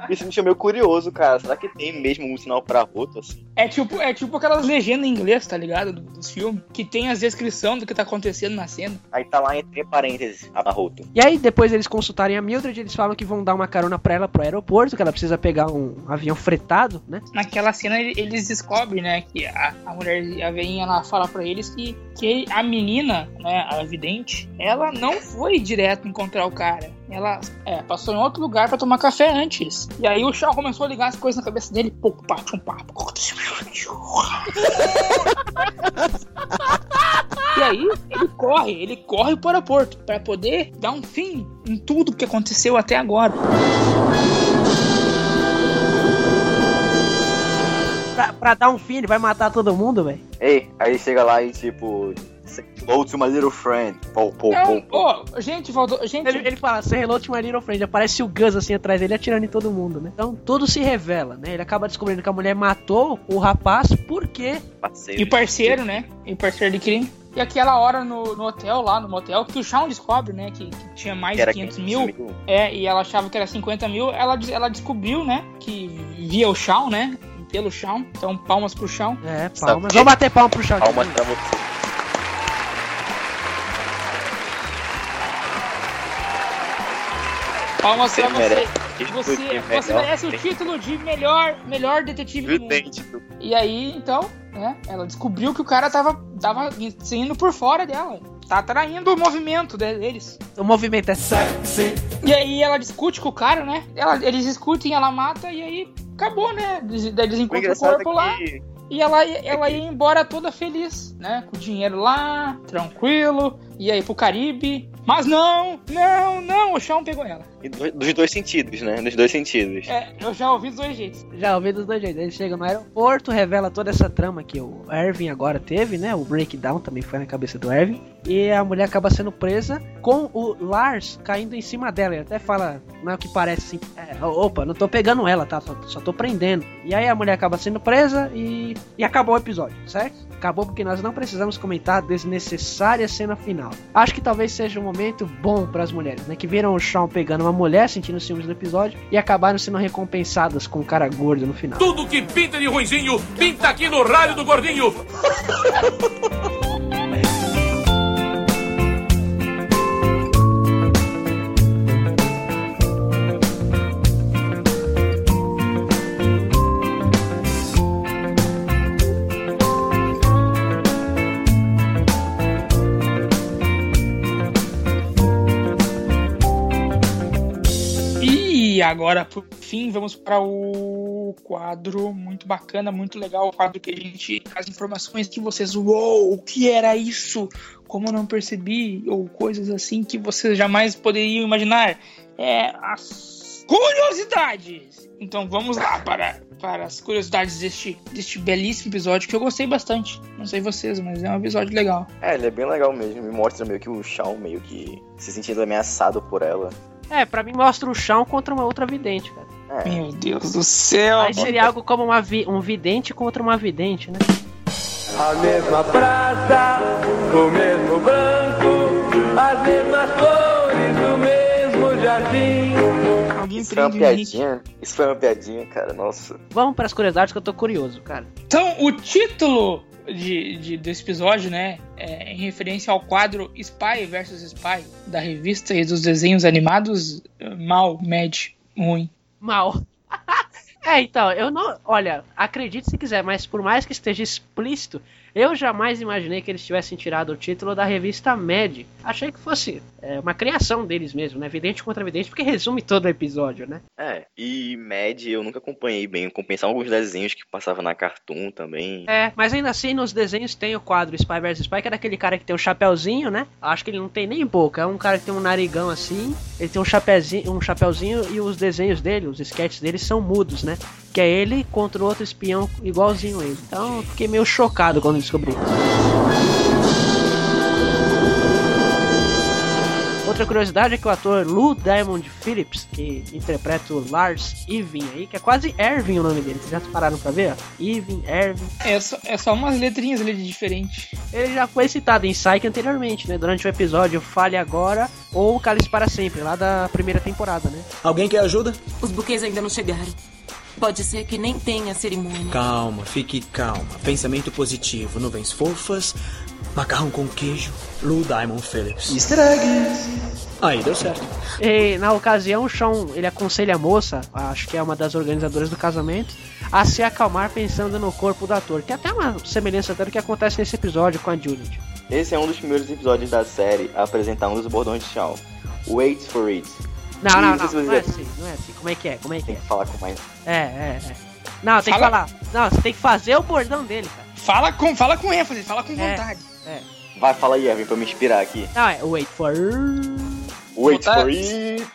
Isso me meio curioso, cara. Será que tem mesmo um sinal pra roto, assim? É tipo, é tipo aquelas legendas em inglês, tá ligado? Do- dos filmes. Que tem as descrições do que tá acontecendo na cena. Aí tá lá entre parênteses, a roto. E aí, depois eles consultarem a Mildred, eles falam que vão dar uma carona pra ela pro aeroporto, que ela precisa pegar um avião fretado, né? Naquela cena ele- eles descobrem, né, que a, a mulher, a veinha, ela fala pra eles que, que a menina, né, a vidente, ela não foi direto encontrar o cara. Ela é, passou em outro lugar pra tomar café antes. E aí o Shaw começou a ligar as coisas na cabeça dele. Pô, pá, tchum, pá. E aí ele corre, ele corre pro aeroporto pra poder dar um fim em tudo que aconteceu até agora. Pra, pra dar um fim, ele vai matar todo mundo, velho. Ei, aí ele chega lá e tipo. "Say Hello to my little friend. Pô, pô, Não, pô. ó, gente, voltou. Gente, Ele, ele fala, say hello to my little friend. Aparece o Gus assim atrás dele atirando em todo mundo, né? Então tudo se revela, né? Ele acaba descobrindo que a mulher matou o rapaz porque. E o parceiro, né? E parceiro de crime. E aquela hora no, no hotel, lá no motel, que o Shawn descobre, né? Que, que tinha mais Que de era 500 500 mil. mil. É, e ela achava que era 50 mil. Ela, ela descobriu, né? Que via o Shawn, né? Pelo Shawn. Então, palmas pro Shawn. É, palmas. Vamos bater palma pro Shawn. Palmas pra você. Palmas Você pra você. merece. Você, você merece o título de melhor, melhor detetive do mundo. E aí, então, né, ela descobriu que o cara tava, tava indo por fora dela. Tá atraindo o movimento de- deles. O movimento é sexy. E aí ela discute com o cara, né? Ela- eles discutem, ela mata e aí acabou, né? Eles, daí eles O encontram o engraçado corpo é lá. que E ela, ela ia embora toda feliz, né? Com o dinheiro lá, tranquilo, ia aí pro Caribe. Mas não, não, não, o Shawn pegou ela. Do- dos dois sentidos, né? Dos dois sentidos. É, eu já ouvi dos dois jeitos. Já ouvi dos dois jeitos. Ele chega no aeroporto, revela toda essa trama que o Ervin agora teve, né? O breakdown também foi na cabeça do Ervin. E a mulher acaba sendo presa com o Lars caindo em cima dela. Ele até fala, não é o que parece assim. é, opa, não tô pegando ela, tá? Só, só tô prendendo. E aí a mulher acaba sendo presa e, e acabou o episódio, certo? Acabou porque nós não precisamos comentar a desnecessária cena final. Acho que talvez seja um momento bom para as mulheres, né? Que viram o Shawn pegando uma mulher, sentindo os ciúmes do episódio e acabaram sendo recompensadas com um cara gordo no final. Tudo que pinta de ruinzinho, pinta aqui no rádio do gordinho. agora, por fim, vamos para o quadro muito bacana, muito legal, o quadro que a gente. As informações que vocês. Uou, o que era isso? Como eu não percebi? Ou coisas assim que vocês jamais poderiam imaginar. É. As curiosidades! Então vamos lá para, para as curiosidades deste, deste belíssimo episódio que eu gostei bastante. Não sei vocês, mas é um episódio legal. É, ele é bem legal mesmo. Me mostra meio que o Shawn meio que se sentindo ameaçado por ela. É, pra mim mostra o chão contra uma outra vidente, cara. É. Meu Deus do céu! Aí seria algo como uma vi- um vidente contra uma vidente, né? A mesma praça, o mesmo branco, as mesmas flores, o mesmo jardim. Alguém Isso foi uma piadinha. Isso foi uma piadinha, cara. Nossa. Vamos pras curiosidades que eu tô curioso, cara. Então, o título de, de- desse episódio, né, é em referência ao quadro Spy vs Spy, da revista e dos desenhos animados, mal, médio, ruim. Mal. é, então, eu não. Olha, acredite se quiser, mas por mais que esteja explícito, eu jamais imaginei que eles tivessem tirado o título da revista Mad. Achei que fosse é, uma criação deles mesmo, né? Vidente contra vidente, porque resume todo o episódio, né? É, e Mad eu nunca acompanhei bem. Eu só alguns desenhos que passavam na Cartoon também. É, mas ainda assim, nos desenhos tem o quadro Spy vs Spy, que é daquele cara que tem o chapéuzinho, né? Acho que ele não tem nem boca, é um cara que tem um narigão assim, ele tem um chapéuzinho, um chapéuzinho e os desenhos dele, os sketches dele são mudos, né? Que é ele contra outro espião igualzinho ele. Então, eu fiquei meio chocado quando descobri. Outra curiosidade é que o ator Lou Diamond Phillips, que interpreta o Lars Irving aí, que é quase Ervin o nome dele, vocês já pararam pra ver? Irving, Ervin. É só, é só umas letrinhas ali de diferente. Ele já foi citado em Psyche anteriormente, né? Durante o episódio Fale Agora ou Cálice para Sempre, lá da primeira temporada, né? Alguém quer ajuda? Os buquês ainda não chegaram. Pode ser que nem tenha cerimônia. Calma, fique calma. Pensamento positivo, nuvens fofas, macarrão com queijo, Lou Diamond Phillips. Easter eggs. Aí deu certo. E na ocasião, o Sean, ele aconselha a moça, acho que é uma das organizadoras do casamento, a se acalmar pensando no corpo do ator, que é até uma semelhança até do que acontece nesse episódio com a Juliet. Esse é um dos primeiros episódios da série a apresentar um dos bordões de Shaw. Wait for it. Não, não, não não, é assim, não é assim. Como é que é? Como é que Tem é? que falar com mais. É, é, é. Não, tem que Fala- falar. Não, você tem que fazer o bordão dele, cara. Fala com, fala com ênfase, fala com É. vontade. É. Vai, fala aí, Erwin, pra me inspirar aqui. Não, é wait for. Wait Botar- for it.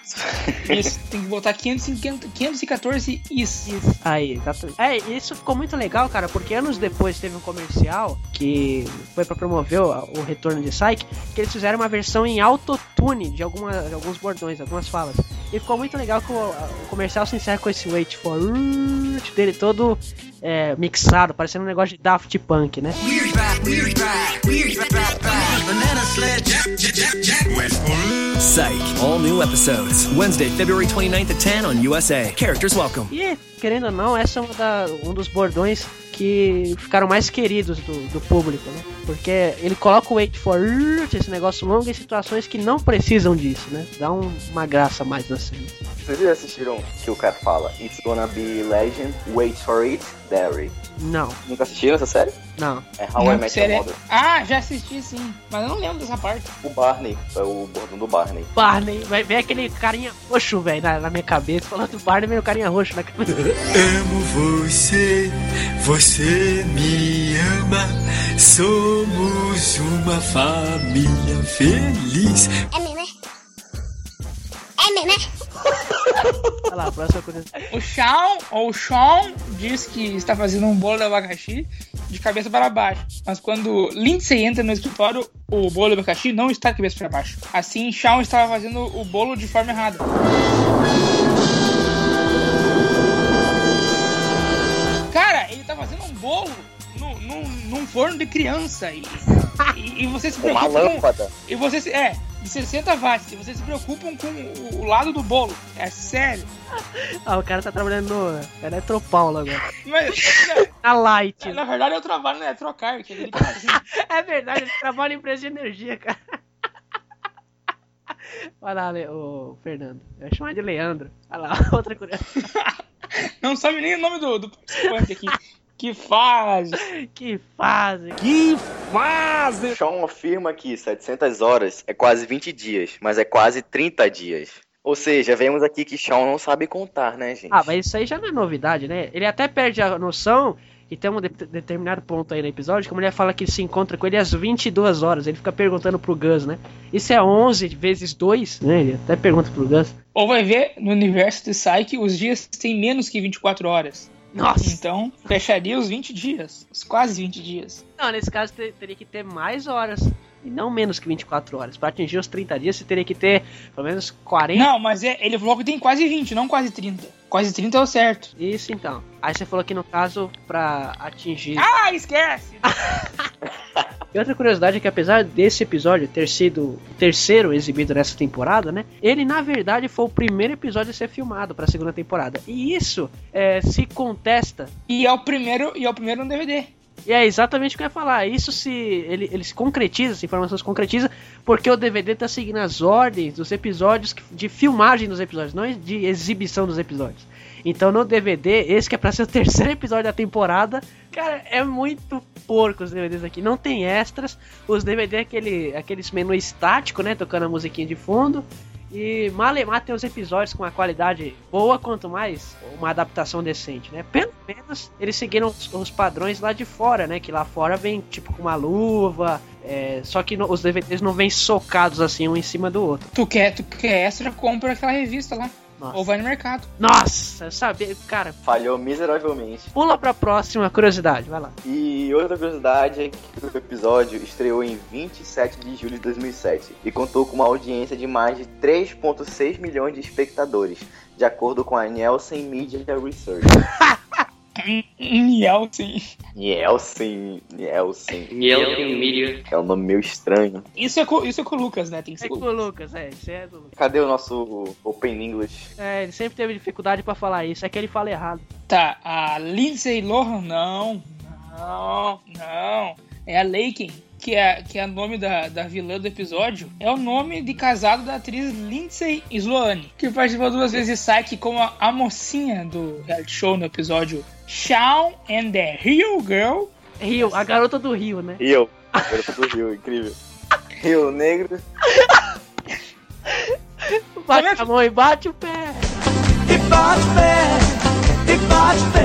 Isso, tem que botar 550 514 is. Aí, exatamente. É, isso ficou muito legal, cara, porque anos depois teve um comercial que foi pra promover o, o retorno de Psyche, que eles fizeram uma versão em autotune de, alguma, de alguns bordões, algumas falas. E ficou muito legal que o, o comercial se encerra com esse wait for it dele todo é, mixado, parecendo um negócio de Daft Punk, né? Psych. All new episodes. Wednesday, February 29th at 10 on USA. Characters welcome. E, querendo ou não, essa é uma da- um dos bordões que ficaram mais queridos do, do público, né? Porque ele coloca o wait for it, esse negócio longo, em situações que não precisam disso, né? Dá um- uma graça a mais na cena. Vocês já assistiram que o cara fala It's gonna be legend, wait for it, Derry. Não, Nunca assistiram essa série? não. É How I Não, Met Your série- Mother. Ah, já assisti sim, mas eu não lembro dessa parte. O Barney, é o bordão do Barney. Barney, vai ver aquele carinha roxo, velho, na, na minha cabeça. Falando do Barney, vem o carinha roxo na cabeça. Amo você, você me ama. Somos uma família feliz. É meme. É meme. Olha lá, próxima coisa. O Shawn, ou Sean, diz que está fazendo um bolo de abacaxi de cabeça para baixo. Mas quando Lindsay entra no escritório, o bolo de abacaxi não está de cabeça para baixo. Assim, Shawn estava fazendo o bolo de forma errada. Cara, ele tá fazendo um bolo forno de criança. E, e, e você se Uma preocupa com- lâmpada. E você se, é, de 60 watts. E vocês se preocupam com o, o lado do bolo. É sério. Ah, o cara tá trabalhando no Eletropaulo agora. Mas, Na Light. na verdade, eu trabalho na Eletrocar, que é carrinho. É verdade, ele trabalha em empresa de energia, cara. Olha lá, Le- o Fernando. Eu ia chamar de Leandro. Olha lá, outra curiosidade. Não sabe nem o nome do, do participante aqui. Que faz. Que fase. Que fase! Sean afirma que 700 horas é quase 20 dias, mas é quase 30 dias. Ou seja, vemos aqui que Shawn não sabe contar, né, gente? Ah, mas isso aí já não é novidade, né? Ele até perde a noção e tem um de- determinado ponto aí no episódio que a mulher fala que se encontra com ele às 22 horas. Ele fica perguntando pro Gus, né? Isso é 11 vezes 2, né? Ele até pergunta pro Gus. Ou vai ver, no universo de Psyche, os dias têm menos que 24 horas. Nossa! Então, fecharia os 20 dias. Os quase 20 dias. Não, nesse caso te- teria que ter mais horas. E não menos que 24 horas. Pra atingir os 30 dias, você teria que ter pelo menos 40. Não, mas é- ele falou que tem quase 20, não quase 30. Quase 30 é o certo. Isso então. Aí você falou que no caso, pra atingir. Ah, esquece! E outra curiosidade é que apesar desse episódio ter sido o terceiro exibido nessa temporada, né? Ele na verdade foi o primeiro episódio a ser filmado pra segunda temporada. E isso é, se contesta. E é o primeiro, e é o primeiro no DVD. E é exatamente o que eu ia falar. Isso se ele, ele se concretiza, essa informação se concretiza, porque o DVD tá seguindo as ordens dos episódios de filmagem dos episódios, não de exibição dos episódios. Então no DVD, esse que é pra ser o terceiro episódio da temporada, cara, é muito porco os DVDs aqui. Não tem extras. Os DVD é aquele, aqueles menu estático, né? Tocando a musiquinha de fundo. E Malemar tem os episódios com uma qualidade boa, quanto mais uma adaptação decente, né? Pelo menos eles seguiram os, os padrões lá de fora, né? Que lá fora vem tipo com uma luva, é, só que no- os DVDs não vêm socados assim um em cima do outro. Tu quer, tu quer extra, compra aquela revista lá. Ou vai no mercado. Nossa, eu sabia, cara. Falhou miseravelmente. Pula pra próxima curiosidade, vai lá. E outra curiosidade é que o episódio estreou em 27 de julho de 2007 e contou com uma audiência de mais de 3,6 milhões de espectadores, de acordo com a Nielsen Media Research. Nielsen. Nielsen, Nielsen. Nielsen Media. É um nome meio estranho. Isso é, com, isso é com o Lucas, né? Tem que ser É com o Lucas, é, isso é do Lucas. Cadê o nosso Open English? É, ele sempre teve dificuldade pra falar isso, é que ele fala errado. Tá, a Lindsay Lohan, não. Não, não. É a Laken, que é, que é o nome da, da vilã do episódio. É o nome de casado da atriz Lindsay Sloane, que participou duas vezes de Psyche como a, a mocinha do reality show no episódio Shawn and the Rio Girl. Rio, a garota do Rio, né? Rio. Garota do Rio, incrível. Rio Negro. Bate a mão e bate o pé. E bate o pé, e bate o pé.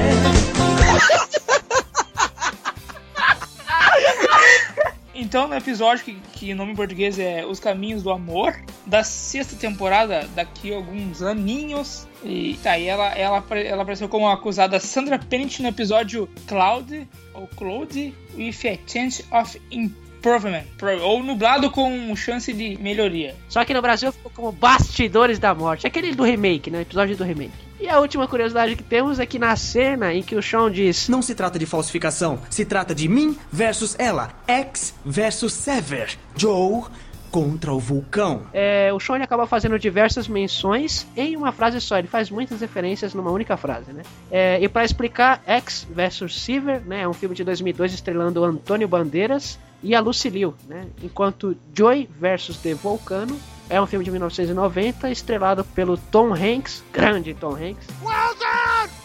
Então, no episódio que, que nome em português é Os Caminhos do Amor, da sexta temporada, daqui a alguns aninhos. E tá aí, ela, ela, ela apareceu como acusada Sandra Pennant no episódio Cloud, ou Cloud, with a chance of improvement. Pro- Ou nublado com chance de melhoria. Só que no Brasil ficou como Bastidores da Morte. Aquele do remake, né? Episódio do remake. E a última curiosidade que temos é que na cena em que o Sean diz. Não se trata de falsificação, se trata de mim versus ela. X versus Sever. Joe contra o vulcão. É, o Sean ele acaba fazendo diversas menções em uma frase só. Ele faz muitas referências numa única frase, né? É, e para explicar, X versus Sever, né? É um filme de 2002 estrelando Antônio Bandeiras e a Lucy Liu, né? Enquanto Joy versus The Volcano é um filme de 1990 estrelado pelo Tom Hanks, grande Tom Hanks,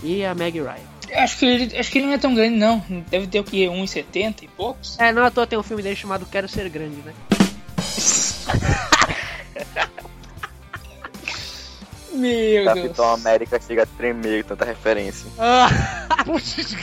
e a Meg Ryan. Acho que, ele, acho que ele não é tão grande, não. Deve ter o que? 1,70 e poucos? É, não à toa tem um filme dele chamado Quero Ser Grande, né? Meu Deus. Capitão América chega a tremer com tanta referência. Ah. Guess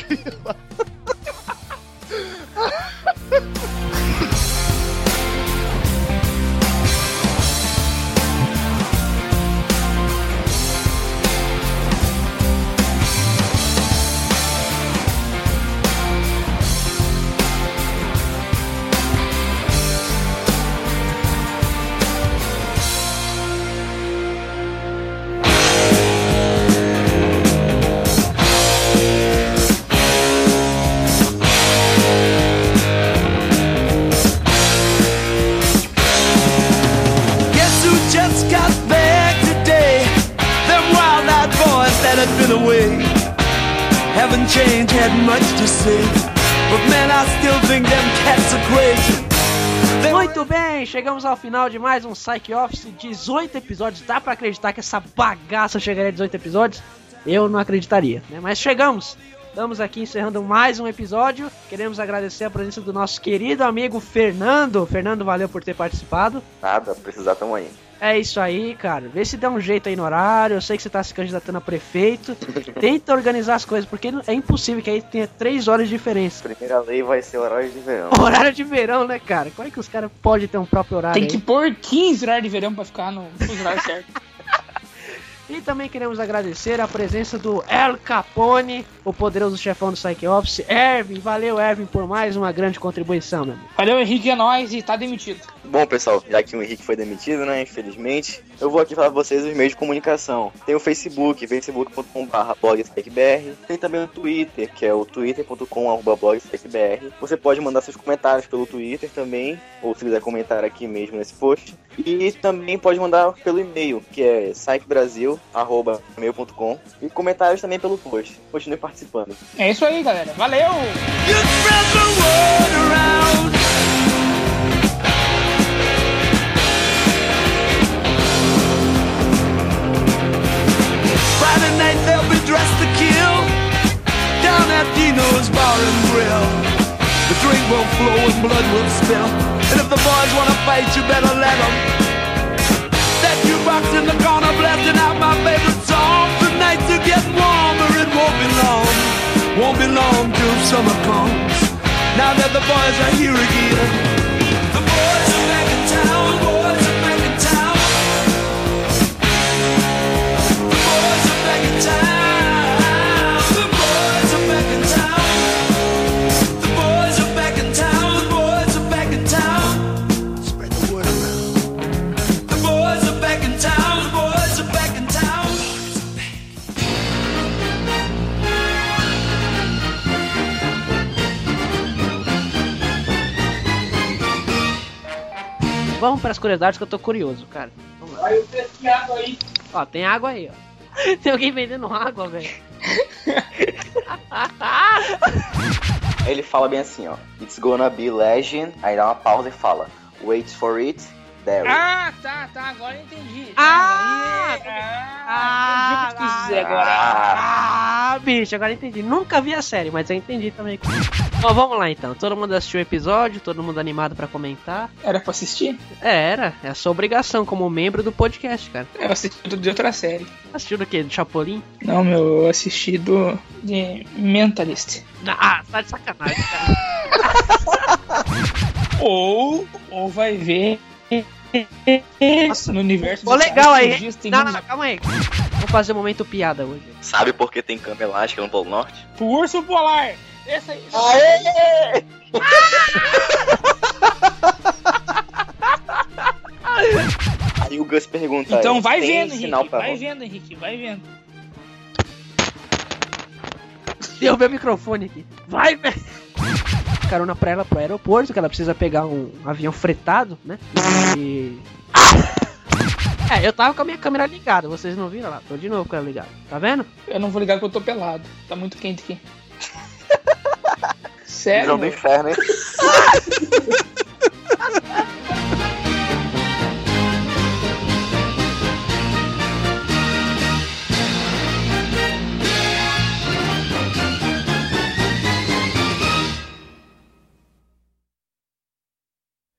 chegamos ao final de mais um Psych Office, 18 episódios. Dá pra acreditar que essa bagaça chegaria a 18 episódios? Eu não acreditaria, né? Mas chegamos. Estamos aqui encerrando mais um episódio. Queremos agradecer a presença do nosso querido amigo Fernando. Fernando, valeu por ter participado. Nada, precisar tamo aí. É isso aí, cara. Vê se dá um jeito aí no horário. Eu sei que você tá se candidatando a prefeito. Tenta organizar as coisas, porque é impossível que aí tenha três horas de diferença. Primeira lei vai ser horário de verão. Horário de verão, né, cara? Como é que os caras podem ter um próprio horário? Tem aí? que pôr 15 horários de verão pra ficar no fuso horário certo. E também queremos agradecer a presença do El Capone, o poderoso chefão do Psyche Office. Ervin, valeu, Ervin, por mais uma grande contribuição, meu amigo. Valeu, Henrique, é nóis e tá demitido. Bom, pessoal, já que o Henrique foi demitido, né, infelizmente, eu vou aqui falar pra vocês os meios de comunicação. Tem o Facebook, facebook.com.br blogspecbr. Tem também o Twitter, que é o twitter.com.br blogspecbr. Você pode mandar seus comentários pelo Twitter também, ou se quiser comentar aqui mesmo nesse post. E também pode mandar pelo e-mail, que é sitebrasil.com e comentários também pelo post. Continue participando. É isso aí, galera. Valeu! Dino's Bar and Grill. The drink will flow and blood will spill. And if the boys wanna fight you better let them That jukebox in the corner blasting out my favorite song. The nights are getting warmer, it won't be long. Won't be long till summer comes. Now that the boys are here again Vamos para as curiosidades que eu tô curioso, cara. Vamos lá. Aí de água aí. Ó, tem água aí, ó. Tem alguém vendendo água, velho. Ele fala bem assim, ó. It's gonna be legend. Aí dá uma pausa e fala. Wait for it. Ah, tá, tá, agora eu entendi. Ah! Aí, ah, Ah, entendi o que eu quis dizer agora. Ah, bicho, agora entendi. Nunca vi a série, mas eu entendi também. Bom, vamos lá então. Todo mundo assistiu o episódio, todo mundo animado pra comentar. Era pra assistir? É, era. É a sua obrigação como membro do podcast, cara. Eu assisti tudo de outra série. Assistiu do quê? Do Chapolin? Não, meu, eu assisti do. de Mentalist. Ah, tá de sacanagem, cara. Ou. ou vai ver. No universo do legal aí. Não, não, calma aí. Vamos fazer um momento piada hoje. Sabe por que tem cama elástica no Polo Norte? Pro urso polar. Essa aí. Aê! Aí o Gus pergunta. Então vai vendo, Henrique. Vai vendo, Henrique. Vai vendo. Derrubei o microfone aqui. Vai, velho. Carona pra ela pro aeroporto, que ela precisa pegar um avião fretado, né? E. É, eu tava com a minha câmera ligada, vocês não viram lá? Tô de novo com ela ligada. Tá vendo? Eu não vou ligar porque eu tô pelado. Tá muito quente aqui. Sério? Visão do inferno, hein?